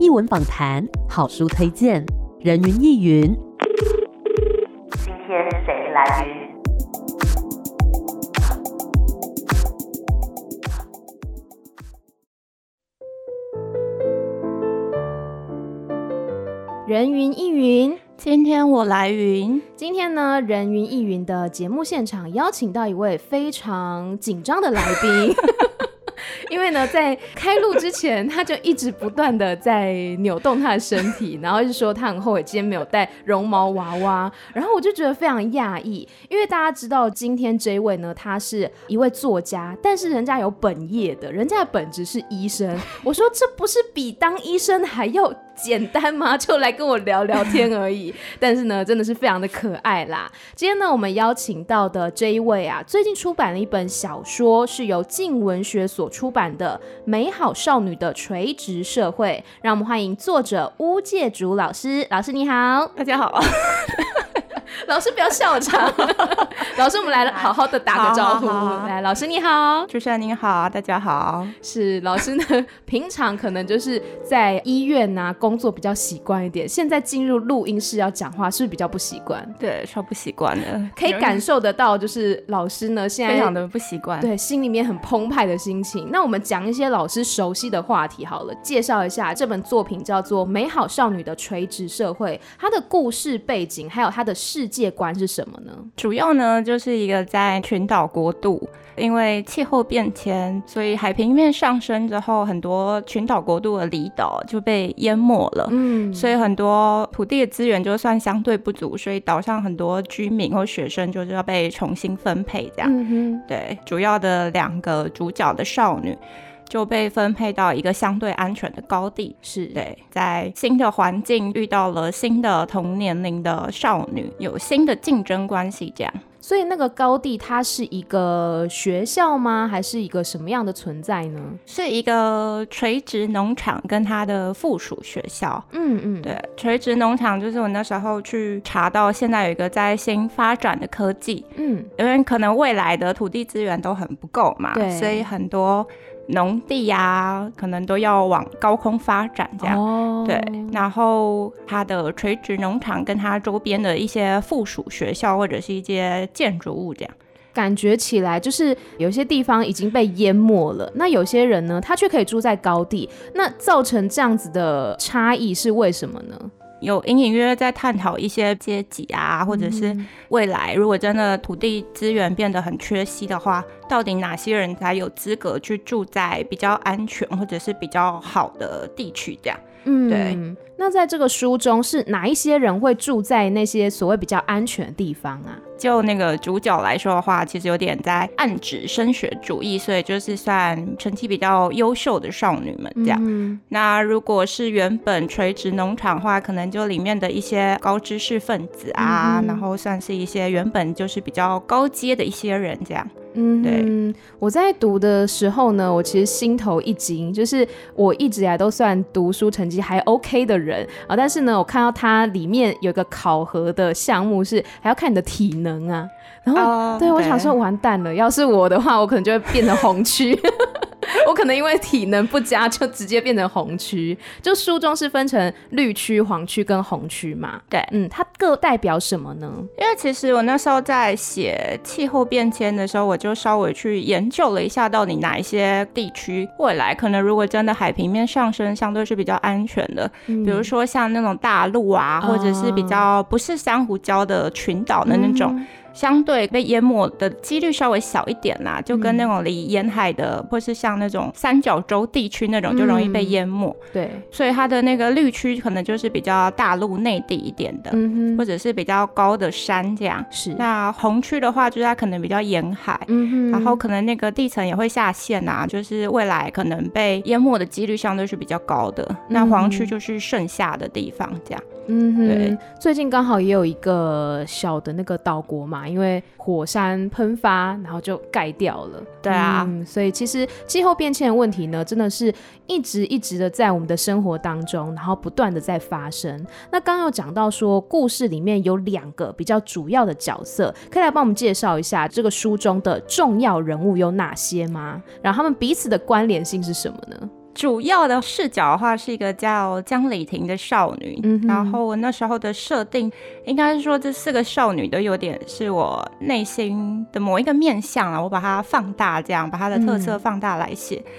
艺文访谈、好书推荐、人云亦云。今天谁来云？人云亦云，今天我来云。今天呢，人云亦云的节目现场邀请到一位非常紧张的来宾。因为呢，在开录之前，他就一直不断的在扭动他的身体，然后就说他很后悔今天没有带绒毛娃娃，然后我就觉得非常讶异，因为大家知道今天这一位呢，他是一位作家，但是人家有本业的，人家的本职是医生。我说这不是比当医生还要简单吗？就来跟我聊聊天而已。但是呢，真的是非常的可爱啦。今天呢，我们邀请到的这一位啊，最近出版了一本小说，是由静文学所出版的《美好少女的垂直社会》。让我们欢迎作者乌介竹老师。老师你好，大家好。老师不要笑场，老师我们来了，好好的打个招呼。好好好好来，老师你好，主持人您好，大家好。是老师呢，平常可能就是在医院呐、啊、工作比较习惯一点，现在进入录音室要讲话，是不是比较不习惯？对，超不习惯的，可以感受得到，就是老师呢现在非常的不习惯，对，心里面很澎湃的心情。那我们讲一些老师熟悉的话题好了，介绍一下这本作品叫做《美好少女的垂直社会》，它的故事背景还有它的世界观是什么呢？主要呢就是一个在群岛国度，因为气候变迁，所以海平面上升之后，很多群岛国度的离岛就被淹没了。嗯，所以很多土地的资源就算相对不足，所以岛上很多居民或学生就是要被重新分配这样。嗯，对，主要的两个主角的少女。就被分配到一个相对安全的高地，是对，在新的环境遇到了新的同年龄的少女，有新的竞争关系，这样。所以那个高地它是一个学校吗？还是一个什么样的存在呢？是一个垂直农场跟它的附属学校。嗯嗯，对，垂直农场就是我那时候去查到，现在有一个在新发展的科技。嗯，因为可能未来的土地资源都很不够嘛，对，所以很多。农地呀、啊，可能都要往高空发展，这样、哦、对。然后它的垂直农场跟它周边的一些附属学校或者是一些建筑物，这样感觉起来就是有些地方已经被淹没了。那有些人呢，他却可以住在高地。那造成这样子的差异是为什么呢？有隐隐约约在探讨一些阶级啊，或者是未来如果真的土地资源变得很缺稀的话，到底哪些人才有资格去住在比较安全或者是比较好的地区？这样，嗯，对。那在这个书中，是哪一些人会住在那些所谓比较安全的地方啊？就那个主角来说的话，其实有点在暗指升学主义，所以就是算成绩比较优秀的少女们这样。嗯、那如果是原本垂直农场的话，可能就里面的一些高知识分子啊，嗯、然后算是一些原本就是比较高阶的一些人这样。嗯，对。我在读的时候呢，我其实心头一惊，就是我一直以来都算读书成绩还 OK 的人啊，但是呢，我看到它里面有一个考核的项目是还要看你的体能啊，然后、uh, 对，对我想说完蛋了，要是我的话，我可能就会变成红区。我可能因为体能不佳，就直接变成红区。就书中是分成绿区、黄区跟红区嘛？对，嗯，它各代表什么呢？因为其实我那时候在写气候变迁的时候，我就稍微去研究了一下，到底哪一些地区未来可能如果真的海平面上升，相对是比较安全的。嗯、比如说像那种大陆啊，或者是比较不是珊瑚礁的群岛的那种。嗯相对被淹没的几率稍微小一点啦，就跟那种离沿海的，嗯、或是像那种三角洲地区那种，就容易被淹没。嗯、对，所以它的那个绿区可能就是比较大陆内地一点的，嗯、或者是比较高的山这样。是。那红区的话，就是它可能比较沿海，嗯、然后可能那个地层也会下陷啊，就是未来可能被淹没的几率相对是比较高的。嗯、那黄区就是剩下的地方这样。嗯哼，对，最近刚好也有一个小的那个岛国嘛，因为火山喷发，然后就盖掉了。对啊，嗯，所以其实气候变迁的问题呢，真的是一直一直的在我们的生活当中，然后不断的在发生。那刚刚有讲到说，故事里面有两个比较主要的角色，可以来帮我们介绍一下这个书中的重要人物有哪些吗？然后他们彼此的关联性是什么呢？主要的视角的话是一个叫江里婷的少女，嗯、然后我那时候的设定应该是说这四个少女都有点是我内心的某一个面相啊，我把它放大，这样把它的特色放大来写。嗯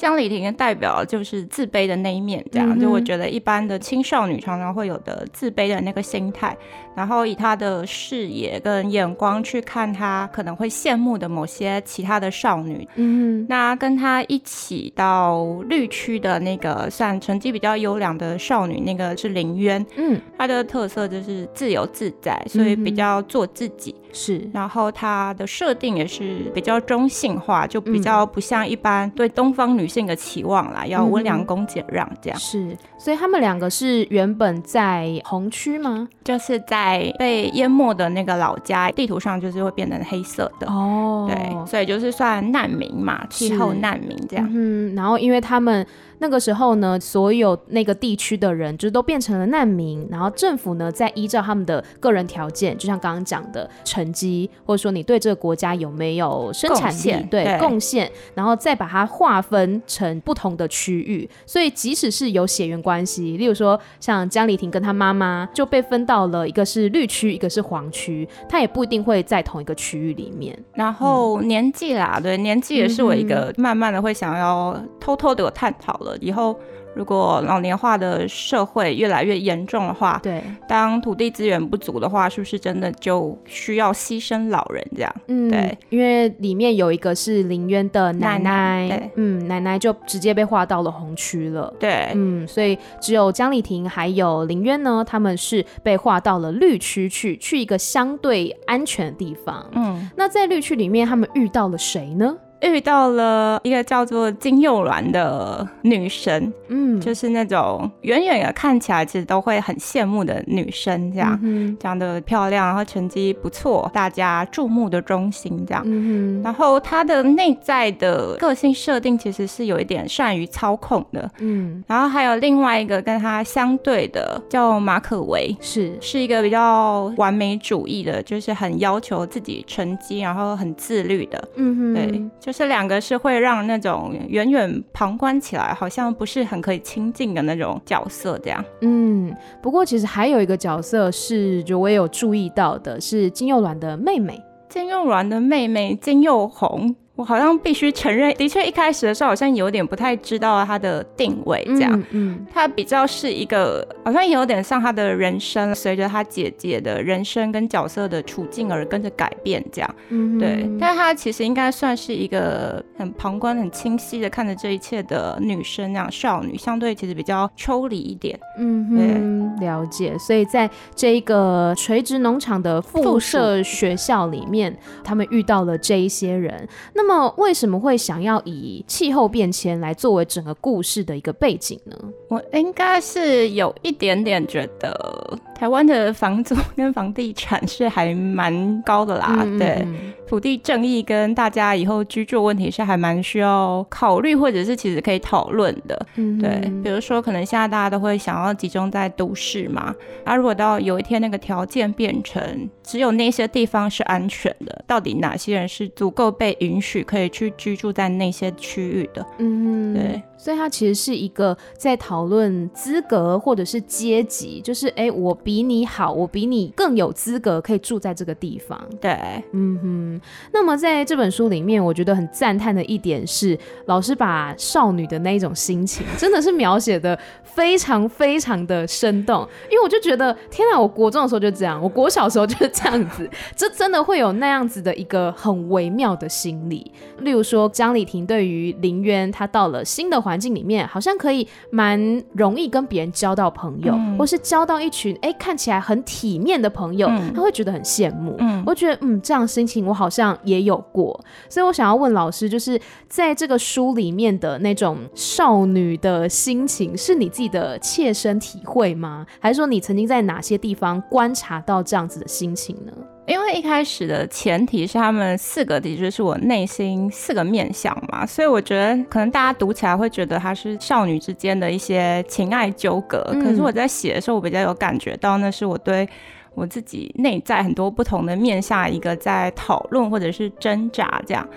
江里婷的代表就是自卑的那一面，这样、嗯、就我觉得一般的青少女常常会有的自卑的那个心态，然后以他的视野跟眼光去看他可能会羡慕的某些其他的少女，嗯，那跟他一起到绿区的那个算成绩比较优良的少女，那个是林渊，嗯，她的特色就是自由自在，所以比较做自己。嗯是，然后她的设定也是比较中性化，就比较不像一般对东方女性的期望啦，嗯、要温良恭俭让这样。是，所以他们两个是原本在红区吗？就是在被淹没的那个老家，地图上就是会变成黑色的哦。对，所以就是算难民嘛，气候难民这样。嗯，然后因为他们。那个时候呢，所有那个地区的人就都变成了难民，然后政府呢再依照他们的个人条件，就像刚刚讲的成绩，或者说你对这个国家有没有生产力，对贡献，然后再把它划分成不同的区域。所以即使是有血缘关系，例如说像江丽婷跟她妈妈就被分到了一个是绿区，一个是黄区，她也不一定会在同一个区域里面。然后年纪啦，对年纪也是我一个慢慢的会想要偷偷的有探讨了。以后，如果老年化的社会越来越严重的话，对，当土地资源不足的话，是不是真的就需要牺牲老人这样？嗯，对，因为里面有一个是林渊的奶奶，奶奶嗯，奶奶就直接被划到了红区了，对，嗯，所以只有江丽婷还有林渊呢，他们是被划到了绿区去，去一个相对安全的地方。嗯，那在绿区里面，他们遇到了谁呢？遇到了一个叫做金幼鸾的女神，嗯，就是那种远远的看起来其实都会很羡慕的女生，这样，嗯、长得漂亮，然后成绩不错，大家注目的中心，这样。嗯、然后她的内在的个性设定其实是有一点善于操控的，嗯。然后还有另外一个跟她相对的叫马可维，是是一个比较完美主义的，就是很要求自己成绩，然后很自律的，嗯哼，对。就是两个是会让那种远远旁观起来好像不是很可以亲近的那种角色，这样。嗯，不过其实还有一个角色是，就我也有注意到的，是金佑鸾的妹妹，金佑鸾的妹妹金佑红。我好像必须承认，的确一开始的时候好像有点不太知道他的定位，这样，嗯，他比较是一个，好像有点像他的人生随着他姐姐的人生跟角色的处境而跟着改变，这样，嗯，对，但是他其实应该算是一个很旁观、很清晰的看着这一切的女生，那样少女，相对其实比较抽离一点，嗯，对，了解。所以在这一个垂直农场的附设学校里面，他们遇到了这一些人，那么。那么为什么会想要以气候变迁来作为整个故事的一个背景呢？我应该是有一点点觉得。台湾的房租跟房地产是还蛮高的啦，嗯、对，土地正义跟大家以后居住问题是还蛮需要考虑，或者是其实可以讨论的，嗯、对，比如说可能现在大家都会想要集中在都市嘛，那、啊、如果到有一天那个条件变成只有那些地方是安全的，到底哪些人是足够被允许可以去居住在那些区域的？嗯，对。所以它其实是一个在讨论资格或者是阶级，就是哎，我比你好，我比你更有资格可以住在这个地方。对，嗯哼。那么在这本书里面，我觉得很赞叹的一点是，老师把少女的那一种心情，真的是描写的非常非常的生动。因为我就觉得，天哪！我国中的时候就这样，我国小时候就是这样子，这真的会有那样子的一个很微妙的心理。例如说，江丽婷对于林渊，她到了新的环环境里面好像可以蛮容易跟别人交到朋友，嗯、或是交到一群哎、欸、看起来很体面的朋友，嗯、他会觉得很羡慕。嗯，我觉得嗯这样心情我好像也有过，所以我想要问老师，就是在这个书里面的那种少女的心情，是你自己的切身体会吗？还是说你曾经在哪些地方观察到这样子的心情呢？因为一开始的前提是他们四个的确是我内心四个面相嘛，所以我觉得可能大家读起来会觉得它是少女之间的一些情爱纠葛，嗯、可是我在写的时候，我比较有感觉到那是我对我自己内在很多不同的面下一个在讨论或者是挣扎这样。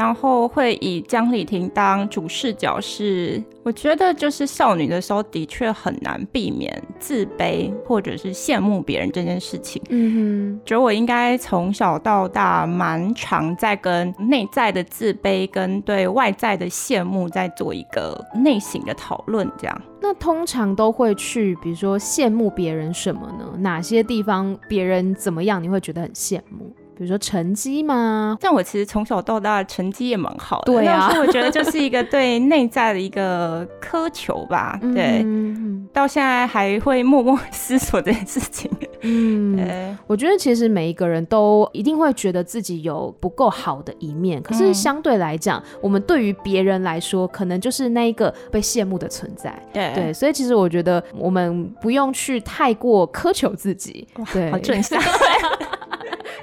然后会以江丽婷当主视角是，是我觉得就是少女的时候的确很难避免自卑或者是羡慕别人这件事情。嗯哼，觉得我应该从小到大蛮常在跟内在的自卑跟对外在的羡慕在做一个内省的讨论，这样。那通常都会去，比如说羡慕别人什么呢？哪些地方别人怎么样，你会觉得很羡慕？比如说成绩嘛。但我其实从小到大成绩也蛮好的，对啊，但是我觉得就是一个对内在的一个苛求吧。对，嗯、到现在还会默默思索这件事情。嗯，我觉得其实每一个人都一定会觉得自己有不够好的一面，可是相对来讲，嗯、我们对于别人来说，可能就是那一个被羡慕的存在。对对，所以其实我觉得我们不用去太过苛求自己。对，好正向。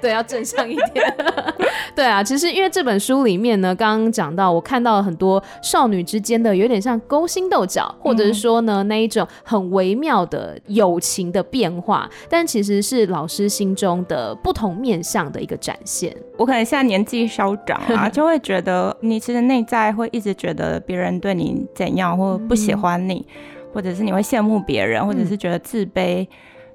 对，要正向一点。对啊，其实因为这本书里面呢，刚刚讲到，我看到了很多少女之间的有点像勾心斗角，或者是说呢，那一种很微妙的友情的变化，但其实是老师心中的不同面向的一个展现。我可能现在年纪稍长啊，就会觉得你其实内在会一直觉得别人对你怎样，或不喜欢你，嗯、或者是你会羡慕别人，或者是觉得自卑。嗯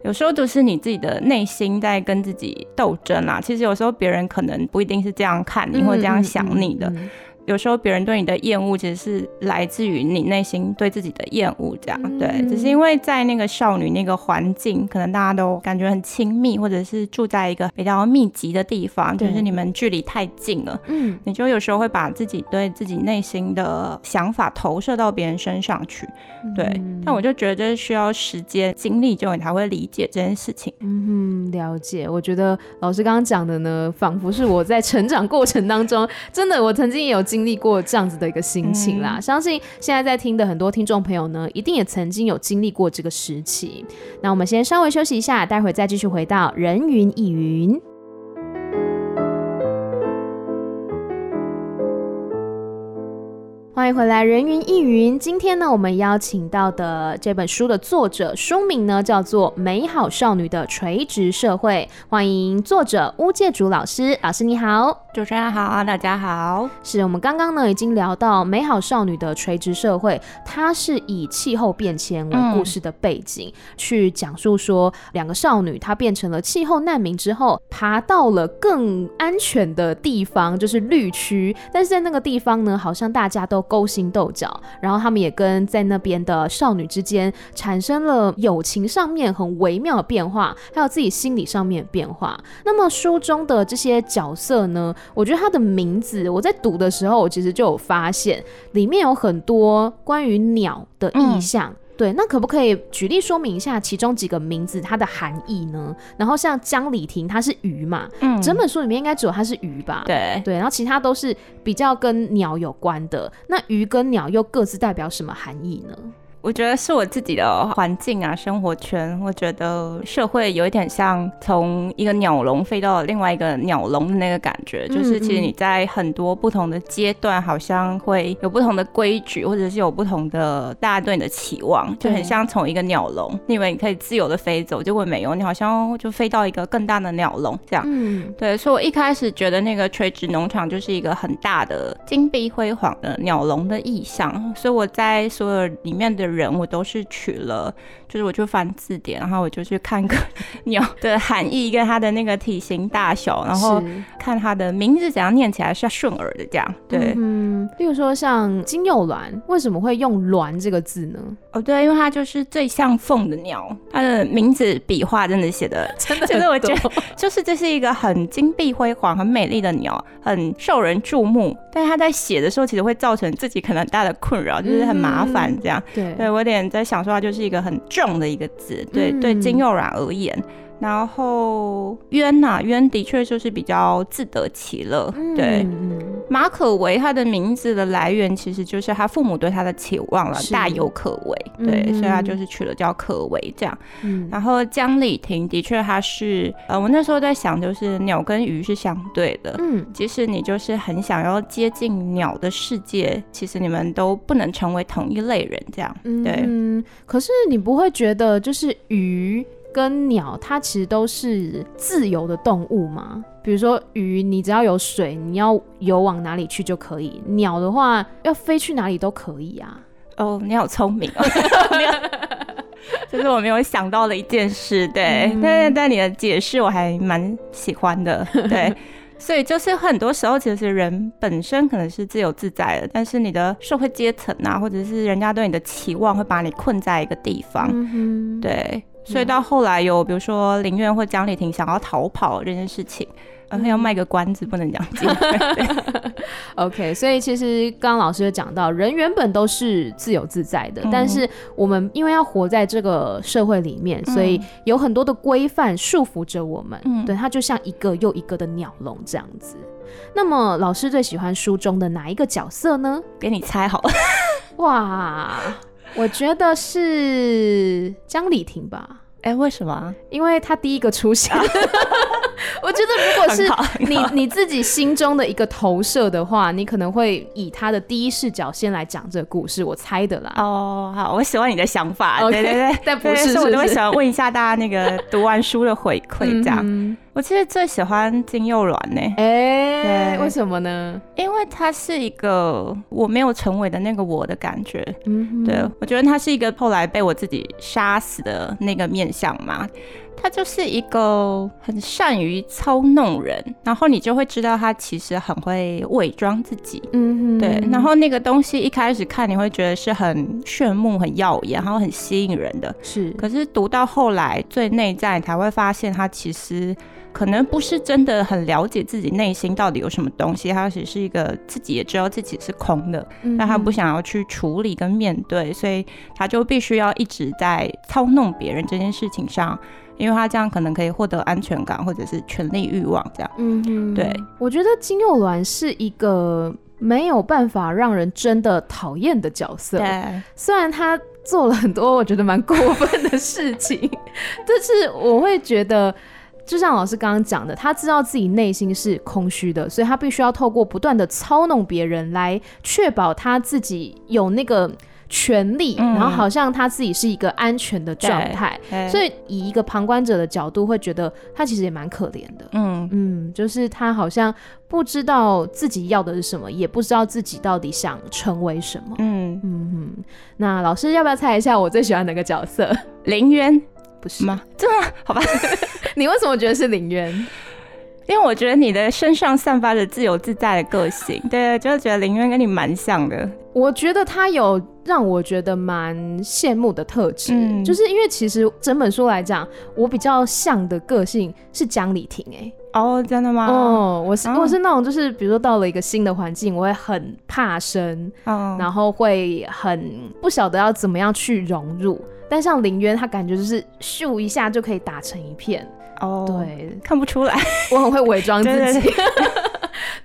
有时候都是你自己的内心在跟自己斗争啦。其实有时候别人可能不一定是这样看你，或者这样想你的。嗯嗯嗯有时候别人对你的厌恶，其实是来自于你内心对自己的厌恶，这样、嗯、对，只是因为在那个少女那个环境，可能大家都感觉很亲密，或者是住在一个比较密集的地方，就是你们距离太近了，嗯，你就有时候会把自己对自己内心的想法投射到别人身上去，对。嗯、但我就觉得这需要时间、经历之后，你才会理解这件事情。嗯，了解。我觉得老师刚刚讲的呢，仿佛是我在成长过程当中，真的，我曾经也有。经历过这样子的一个心情啦，嗯、相信现在在听的很多听众朋友呢，一定也曾经有经历过这个时期。那我们先稍微休息一下，待会再继续回到人云亦云。欢迎回来，人云亦云。今天呢，我们邀请到的这本书的作者，书名呢叫做《美好少女的垂直社会》。欢迎作者巫介竹老师，老师你好，主持人好，大家好。是我们刚刚呢已经聊到《美好少女的垂直社会》，它是以气候变迁为故事的背景，去讲述说两个少女她变成了气候难民之后，爬到了更安全的地方，就是绿区。但是在那个地方呢，好像大家都勾心斗角，然后他们也跟在那边的少女之间产生了友情上面很微妙的变化，还有自己心理上面的变化。那么书中的这些角色呢，我觉得他的名字，我在读的时候，我其实就有发现里面有很多关于鸟的意象。对，那可不可以举例说明一下其中几个名字它的含义呢？然后像江里婷，它是鱼嘛，嗯，整本书里面应该只有它是鱼吧？对对，然后其他都是比较跟鸟有关的。那鱼跟鸟又各自代表什么含义呢？我觉得是我自己的环境啊，生活圈。我觉得社会有一点像从一个鸟笼飞到另外一个鸟笼的那个感觉，嗯、就是其实你在很多不同的阶段，好像会有不同的规矩，或者是有不同的大家对你的期望，就很像从一个鸟笼，你以为你可以自由的飞走，结果没有，你好像就飞到一个更大的鸟笼这样。嗯，对，所以我一开始觉得那个垂直农场就是一个很大的金碧辉煌的鸟笼的意象，所以我在所有里面的。人我都是取了，就是我就翻字典，然后我就去看个 鸟的含义跟它的那个体型大小，然后看它的名字怎样念起来是要顺耳的这样。对，嗯，例如说像金幼鸾，为什么会用“鸾”这个字呢？哦，对，因为它就是最像凤的鸟，它的名字笔画真的写的 真的，就是我觉得就是这是一个很金碧辉煌、很美丽的鸟，很受人注目，但是它在写的时候其实会造成自己可能很大的困扰，就是很麻烦这样。嗯、对。对，我有点在想说，它就是一个很重的一个字，对、嗯、对，金幼软而言。然后渊呐，渊的确就是比较自得其乐。对，嗯、马可为他的名字的来源，其实就是他父母对他的期望了，大有可为。对，嗯、所以他就是取了叫可为这样。嗯、然后江里婷的确他是，呃，我那时候在想，就是鸟跟鱼是相对的。嗯，即使你就是很想要接近鸟的世界，其实你们都不能成为同一类人这样。对，嗯，可是你不会觉得就是鱼？跟鸟，它其实都是自由的动物嘛。比如说鱼，你只要有水，你要游往哪里去就可以；鸟的话，要飞去哪里都可以啊。哦，你好聪明哦！这是我没有想到的一件事，对。嗯、但但你的解释我还蛮喜欢的，对。所以就是很多时候，其实人本身可能是自由自在的，但是你的社会阶层啊，或者是人家对你的期望，会把你困在一个地方。嗯、对。所以到后来有比如说林苑或江丽婷想要逃跑这件事情。要卖个关子，不能讲机会。OK，所以其实刚刚老师有讲到，人原本都是自由自在的，嗯、但是我们因为要活在这个社会里面，嗯、所以有很多的规范束缚着我们。嗯，对，它就像一个又一个的鸟笼这样子。那么，老师最喜欢书中的哪一个角色呢？给你猜好了。哇，我觉得是江里婷吧。哎、欸，为什么？因为他第一个出现。我觉得，如果是你你自己心中的一个投射的话，你可能会以他的第一视角先来讲这个故事。我猜的啦。哦，好，我喜欢你的想法。Okay, 对对对，但不是，我都会喜欢问一下大家那个读完书的回馈，这样。嗯我其实最喜欢金佑软呢，哎，为什么呢？因为他是一个我没有成为的那个我的感觉，嗯，对，我觉得他是一个后来被我自己杀死的那个面相嘛，他就是一个很善于操弄人，然后你就会知道他其实很会伪装自己，嗯，对，然后那个东西一开始看你会觉得是很炫目、很耀眼，然后很吸引人的，是，可是读到后来最内在，你才会发现他其实。可能不是真的很了解自己内心到底有什么东西，他只是一个自己也知道自己是空的，嗯、但他不想要去处理跟面对，所以他就必须要一直在操弄别人这件事情上，因为他这样可能可以获得安全感或者是权力欲望这样。嗯哼，对，我觉得金幼鸾是一个没有办法让人真的讨厌的角色，对，虽然他做了很多我觉得蛮过分的事情，但是我会觉得。就像老师刚刚讲的，他知道自己内心是空虚的，所以他必须要透过不断的操弄别人来确保他自己有那个权利，嗯、然后好像他自己是一个安全的状态。所以以一个旁观者的角度，会觉得他其实也蛮可怜的。嗯嗯，就是他好像不知道自己要的是什么，也不知道自己到底想成为什么。嗯嗯嗯。那老师要不要猜一下我最喜欢哪个角色？林渊。不是吗？真的？好吧，你为什么觉得是林渊？因为我觉得你的身上散发着自由自在的个性，对，就是觉得林渊跟你蛮像的。我觉得他有让我觉得蛮羡慕的特质，嗯、就是因为其实整本书来讲，我比较像的个性是江里婷。哎，哦，真的吗？哦，我是、哦、我是那种，就是比如说到了一个新的环境，我会很怕生，哦、然后会很不晓得要怎么样去融入。但像林渊，他感觉就是咻一下就可以打成一片哦，对，看不出来，我很会伪装自己，对，对，对，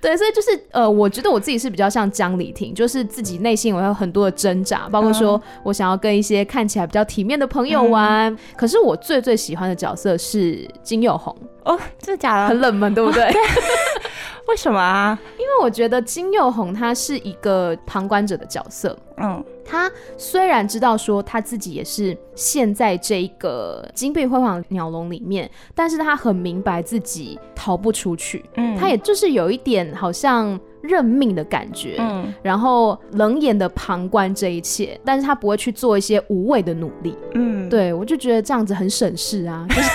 对，所以就是呃，我觉得我自己是比较像江里婷，就是自己内心我有很多的挣扎，包括说我想要跟一些看起来比较体面的朋友玩，嗯、可是我最最喜欢的角色是金佑红哦，真的假的？很冷门，对不对？哦对。为什么啊？因为我觉得金佑红他是一个旁观者的角色。嗯，他虽然知道说他自己也是陷在这个金碧辉煌鸟笼里面，但是他很明白自己逃不出去。嗯，他也就是有一点好像认命的感觉。嗯，然后冷眼的旁观这一切，但是他不会去做一些无谓的努力。嗯，对，我就觉得这样子很省事啊。就是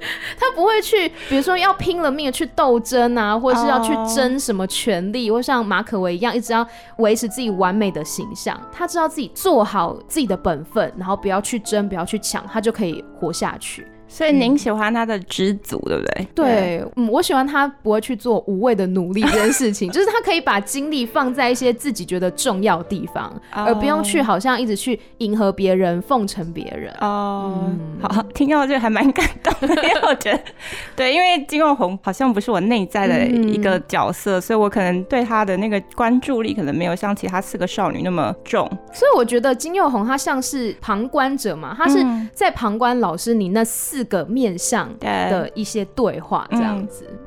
他不会去，比如说要拼了命去斗争啊，或者是要去争什么权利，或像马可维一样，一直要维持自己完美的形象。他知道自己做好自己的本分，然后不要去争，不要去抢，他就可以活下去。所以您喜欢他的知足，对不对？对，嗯，我喜欢他不会去做无谓的努力这件事情，就是他可以把精力放在一些自己觉得重要的地方，oh. 而不用去好像一直去迎合别人、奉承别人。哦、oh. 嗯，好，听到这个还蛮感动的，因为我觉得，对，因为金佑红好像不是我内在的一个角色，嗯、所以我可能对他的那个关注力可能没有像其他四个少女那么重。所以我觉得金佑红他像是旁观者嘛，他是在旁观老师你那四。四个面向的一些对话，这样子。嗯、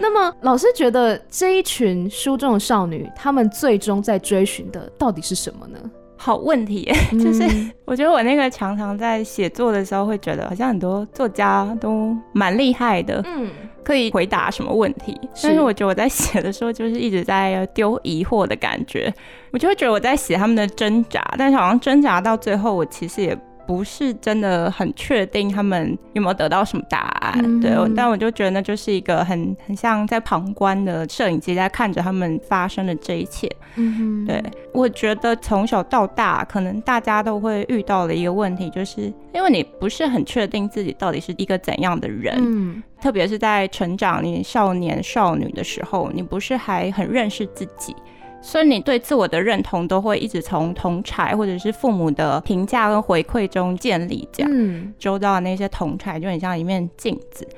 那么，老师觉得这一群书中的少女，她们最终在追寻的到底是什么呢？好问题，就是我觉得我那个常常在写作的时候会觉得，好像很多作家都蛮厉害的，嗯，可以回答什么问题。但是我觉得我在写的时候，就是一直在丢疑惑的感觉，我就会觉得我在写他们的挣扎，但是好像挣扎到最后，我其实也。不是真的很确定他们有没有得到什么答案，嗯、对，但我就觉得那就是一个很很像在旁观的摄影机在看着他们发生的这一切。嗯，对，我觉得从小到大，可能大家都会遇到的一个问题，就是因为你不是很确定自己到底是一个怎样的人，嗯，特别是在成长你少年少女的时候，你不是还很认识自己。所以你对自我的认同都会一直从同才或者是父母的评价跟回馈中建立，这样，嗯，周遭的那些同才就很像一面镜子。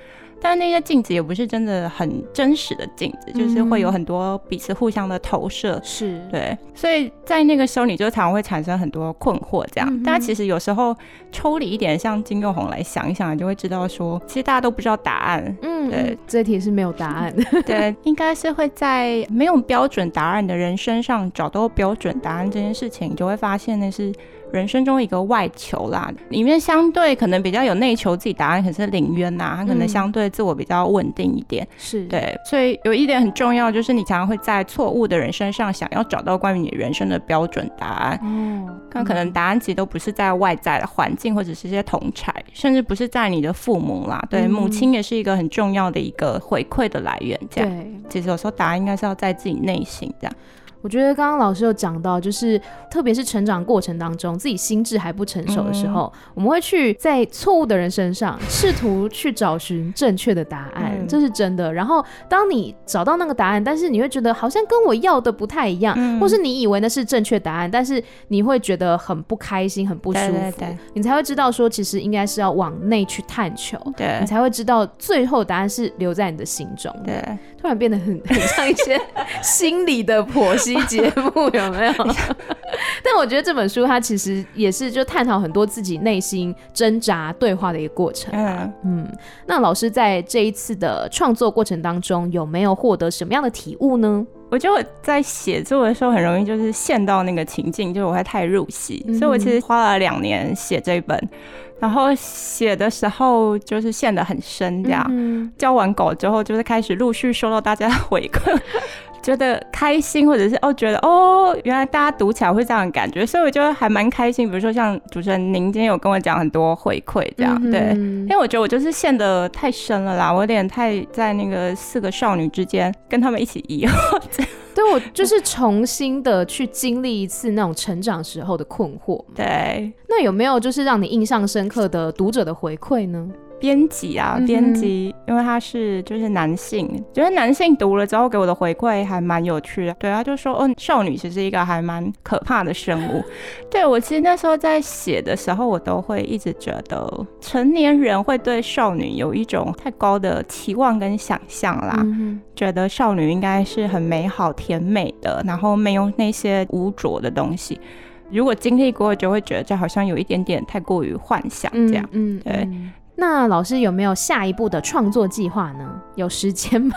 但那些镜子也不是真的很真实的镜子，就是会有很多彼此互相的投射，是对。所以在那个时候，你就常常会产生很多困惑，这样。但其实有时候抽离一点，像金佑红来想一想，你就会知道说，其实大家都不知道答案。嗯，对，这题是没有答案的。对，应该是会在没有标准答案的人身上找到标准答案这件事情，你就会发现那是。人生中一个外求啦，里面相对可能比较有内求自己答案，可是领渊呐，他可能相对自我比较稳定一点，是、嗯、对，所以有一点很重要，就是你常常会在错误的人身上想要找到关于你人生的标准答案，嗯，但可能答案其实都不是在外在的环境，或者是一些同侪，甚至不是在你的父母啦，对，嗯、母亲也是一个很重要的一个回馈的来源，这样，对，其实有时候答案应该是要在自己内心这样。我觉得刚刚老师有讲到，就是特别是成长过程当中，自己心智还不成熟的时候，嗯、我们会去在错误的人身上试图去找寻正确的答案，嗯、这是真的。然后当你找到那个答案，但是你会觉得好像跟我要的不太一样，嗯、或是你以为那是正确答案，但是你会觉得很不开心、很不舒服，对对对，你才会知道说，其实应该是要往内去探求，对，你才会知道最后答案是留在你的心中。对，突然变得很很像一些 心理的剖析。节目有没有？但我觉得这本书它其实也是就探讨很多自己内心挣扎对话的一个过程。嗯嗯，那老师在这一次的创作过程当中有没有获得什么样的体悟呢？我觉得我在写作的时候很容易就是陷到那个情境，就是我会太入戏，嗯、所以我其实花了两年写这一本，然后写的时候就是陷得很深，这样、嗯、交完狗之后就是开始陆续收到大家的回馈。觉得开心，或者是哦，觉得哦，原来大家读起来会这样的感觉，所以我觉得还蛮开心。比如说像主持人，您今天有跟我讲很多回馈，这样、嗯、对，因为我觉得我就是陷得太深了啦，我有点太在那个四个少女之间跟他们一起疑惑。对，我就是重新的去经历一次那种成长时候的困惑。对，那有没有就是让你印象深刻的读者的回馈呢？编辑啊，编辑，因为他是就是男性，觉得男性读了之后给我的回馈还蛮有趣的。对，他就说，哦，少女其实是一个还蛮可怕的生物。对，我其实那时候在写的时候，我都会一直觉得成年人会对少女有一种太高的期望跟想象啦，嗯、觉得少女应该是很美好甜美的，然后没有那些污浊的东西。如果经历过，就会觉得这好像有一点点太过于幻想这样。嗯，嗯对。嗯那老师有没有下一步的创作计划呢？有时间吗？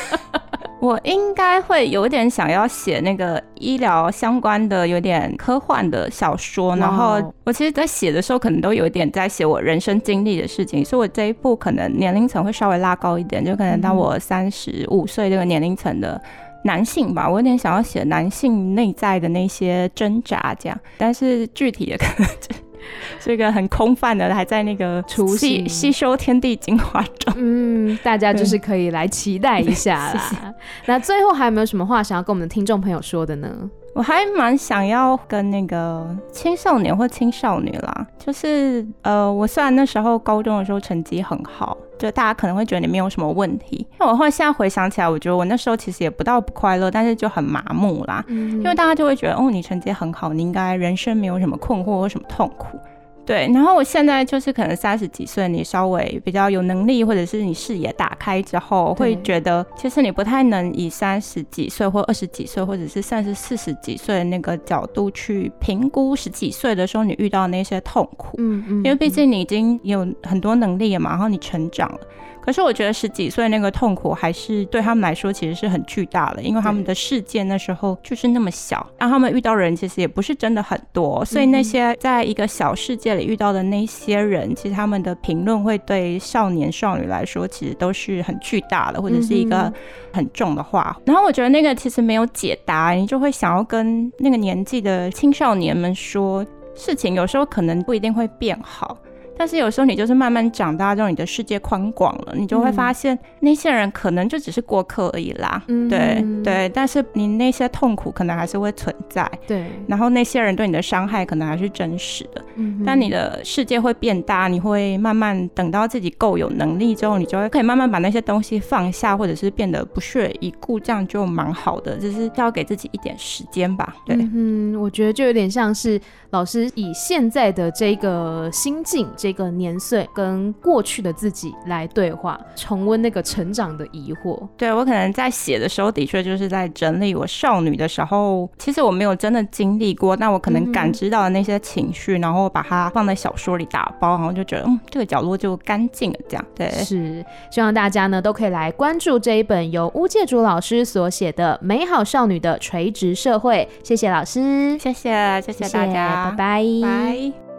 我应该会有点想要写那个医疗相关的、有点科幻的小说。然后我其实，在写的时候，可能都有一点在写我人生经历的事情，所以我这一部可能年龄层会稍微拉高一点，就可能当我三十五岁这个年龄层的男性吧。我有点想要写男性内在的那些挣扎，这样。但是具体的可能就。这个很空泛的，还在那个吸吸收天地精华中。嗯，大家就是可以来期待一下啦。嗯、那最后还有没有什么话想要跟我们的听众朋友说的呢？我还蛮想要跟那个青少年或青少女啦，就是呃，我虽然那时候高中的时候成绩很好，就大家可能会觉得你没有什么问题。那我后来现在回想起来，我觉得我那时候其实也不到不快乐，但是就很麻木啦。因为大家就会觉得，哦，你成绩很好，你应该人生没有什么困惑或什么痛苦。对，然后我现在就是可能三十几岁，你稍微比较有能力，或者是你视野打开之后，会觉得其实你不太能以三十几岁或二十几岁，或者是甚至四十几岁的那个角度去评估十几岁的时候你遇到那些痛苦。嗯嗯，因为毕竟你已经有很多能力了嘛，然后你成长了。可是我觉得十几岁那个痛苦还是对他们来说其实是很巨大的，因为他们的世界那时候就是那么小，让他们遇到人其实也不是真的很多，所以那些在一个小世界里遇到的那些人，其实他们的评论会对少年少女来说其实都是很巨大的，或者是一个很重的话。然后我觉得那个其实没有解答，你就会想要跟那个年纪的青少年们说，事情有时候可能不一定会变好。但是有时候你就是慢慢长大之后，你的世界宽广了，你就会发现那些人可能就只是过客而已啦。嗯，对对。但是你那些痛苦可能还是会存在。对。然后那些人对你的伤害可能还是真实的。嗯。但你的世界会变大，你会慢慢等到自己够有能力之后，你就会可以慢慢把那些东西放下，或者是变得不屑一顾，这样就蛮好的。就是要给自己一点时间吧。对。嗯，我觉得就有点像是老师以现在的这个心境这。一个年岁跟过去的自己来对话，重温那个成长的疑惑。对，我可能在写的时候，的确就是在整理我少女的时候。其实我没有真的经历过，但我可能感知到的那些情绪，嗯、然后把它放在小说里打包，然后就觉得，嗯，这个角落就干净了。这样，对，是希望大家呢都可以来关注这一本由巫界主老师所写的《美好少女的垂直社会》。谢谢老师，谢谢，谢谢大家，拜拜，拜。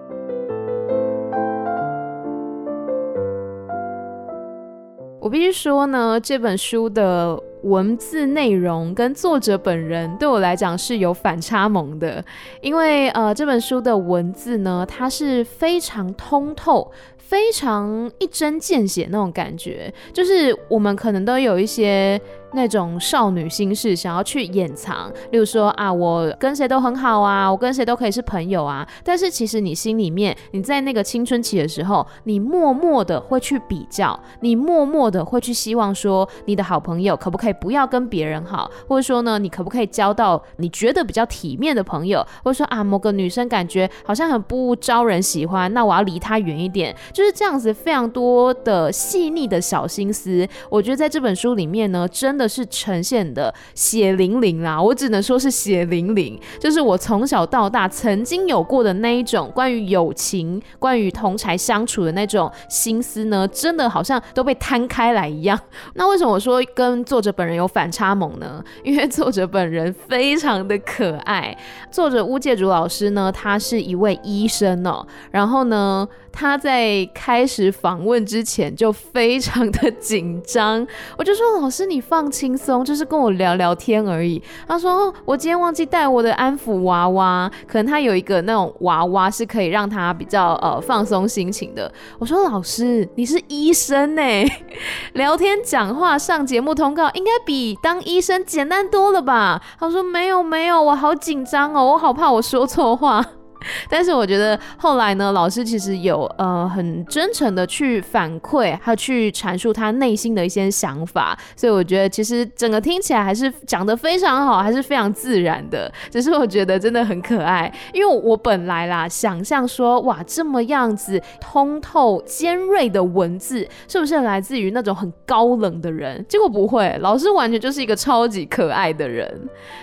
我必须说呢，这本书的文字内容跟作者本人对我来讲是有反差萌的，因为呃，这本书的文字呢，它是非常通透。非常一针见血那种感觉，就是我们可能都有一些那种少女心事想要去掩藏，例如说啊，我跟谁都很好啊，我跟谁都可以是朋友啊。但是其实你心里面，你在那个青春期的时候，你默默的会去比较，你默默的会去希望说，你的好朋友可不可以不要跟别人好，或者说呢，你可不可以交到你觉得比较体面的朋友，或者说啊，某个女生感觉好像很不招人喜欢，那我要离她远一点。就是这样子，非常多的细腻的小心思，我觉得在这本书里面呢，真的是呈现的血淋淋啦。我只能说是血淋淋，就是我从小到大曾经有过的那一种关于友情、关于同才相处的那种心思呢，真的好像都被摊开来一样。那为什么我说跟作者本人有反差萌呢？因为作者本人非常的可爱。作者巫界主老师呢，他是一位医生哦，然后呢，他在开始访问之前就非常的紧张，我就说，老师你放轻松，就是跟我聊聊天而已。他说我今天忘记带我的安抚娃娃，可能他有一个那种娃娃是可以让他比较呃放松心情的。我说老师你是医生呢，聊天讲话上节目通告应该比当医生简单多了吧？他说没有没有，我好紧张哦，我好怕我说错话。但是我觉得后来呢，老师其实有呃很真诚的去反馈，还有去阐述他内心的一些想法，所以我觉得其实整个听起来还是讲得非常好，还是非常自然的。只是我觉得真的很可爱，因为我本来啦想象说哇这么样子通透尖锐的文字，是不是来自于那种很高冷的人？结果不会，老师完全就是一个超级可爱的人。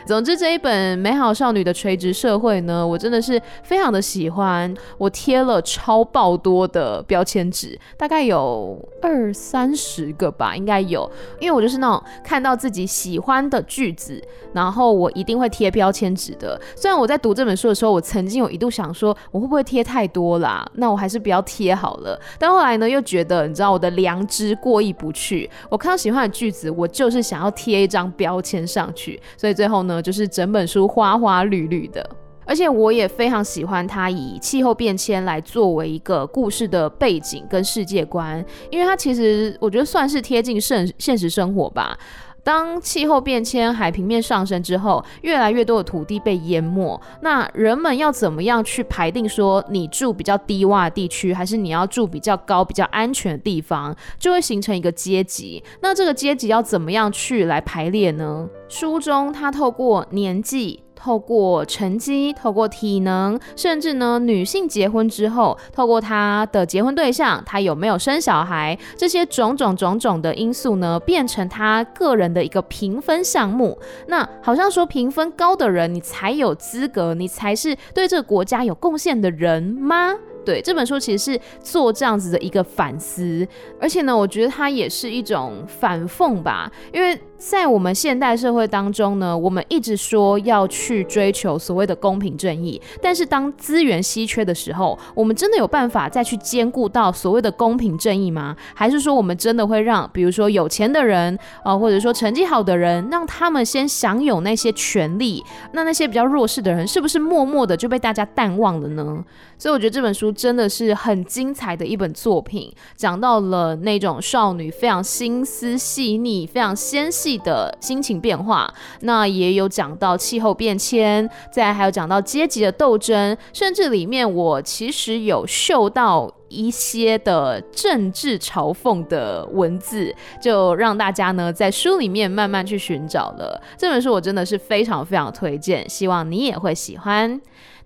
总之这一本《美好少女的垂直社会》呢，我真的是。非常的喜欢，我贴了超爆多的标签纸，大概有二三十个吧，应该有。因为我就是那种看到自己喜欢的句子，然后我一定会贴标签纸的。虽然我在读这本书的时候，我曾经有一度想说，我会不会贴太多啦？那我还是不要贴好了。但后来呢，又觉得你知道我的良知过意不去，我看到喜欢的句子，我就是想要贴一张标签上去。所以最后呢，就是整本书花花绿绿的。而且我也非常喜欢他以气候变迁来作为一个故事的背景跟世界观，因为它其实我觉得算是贴近现现实生活吧。当气候变迁、海平面上升之后，越来越多的土地被淹没，那人们要怎么样去排定说你住比较低洼的地区，还是你要住比较高、比较安全的地方，就会形成一个阶级。那这个阶级要怎么样去来排列呢？书中他透过年纪。透过成绩、透过体能，甚至呢，女性结婚之后，透过她的结婚对象，她有没有生小孩，这些种种种种的因素呢，变成她个人的一个评分项目。那好像说评分高的人，你才有资格，你才是对这个国家有贡献的人吗？对，这本书其实是做这样子的一个反思，而且呢，我觉得它也是一种反讽吧，因为。在我们现代社会当中呢，我们一直说要去追求所谓的公平正义，但是当资源稀缺的时候，我们真的有办法再去兼顾到所谓的公平正义吗？还是说我们真的会让，比如说有钱的人啊、或者说成绩好的人，让他们先享有那些权利，那那些比较弱势的人，是不是默默的就被大家淡忘了呢？所以我觉得这本书真的是很精彩的一本作品，讲到了那种少女非常心思细腻、非常纤细。的心情变化，那也有讲到气候变迁，再还有讲到阶级的斗争，甚至里面我其实有嗅到一些的政治嘲讽的文字，就让大家呢在书里面慢慢去寻找了。这本书我真的是非常非常推荐，希望你也会喜欢。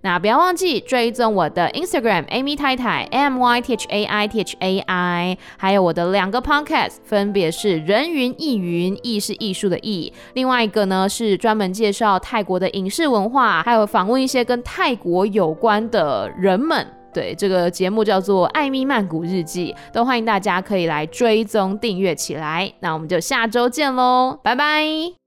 那不要忘记追踪我的 Instagram Amy 太太 M Y T H A I T H A I，还有我的两个 Podcast，分别是人云亦云，亦是艺术的艺，另外一个呢是专门介绍泰国的影视文化，还有访问一些跟泰国有关的人们。对，这个节目叫做《艾米曼谷日记》，都欢迎大家可以来追踪订阅起来。那我们就下周见喽，拜拜。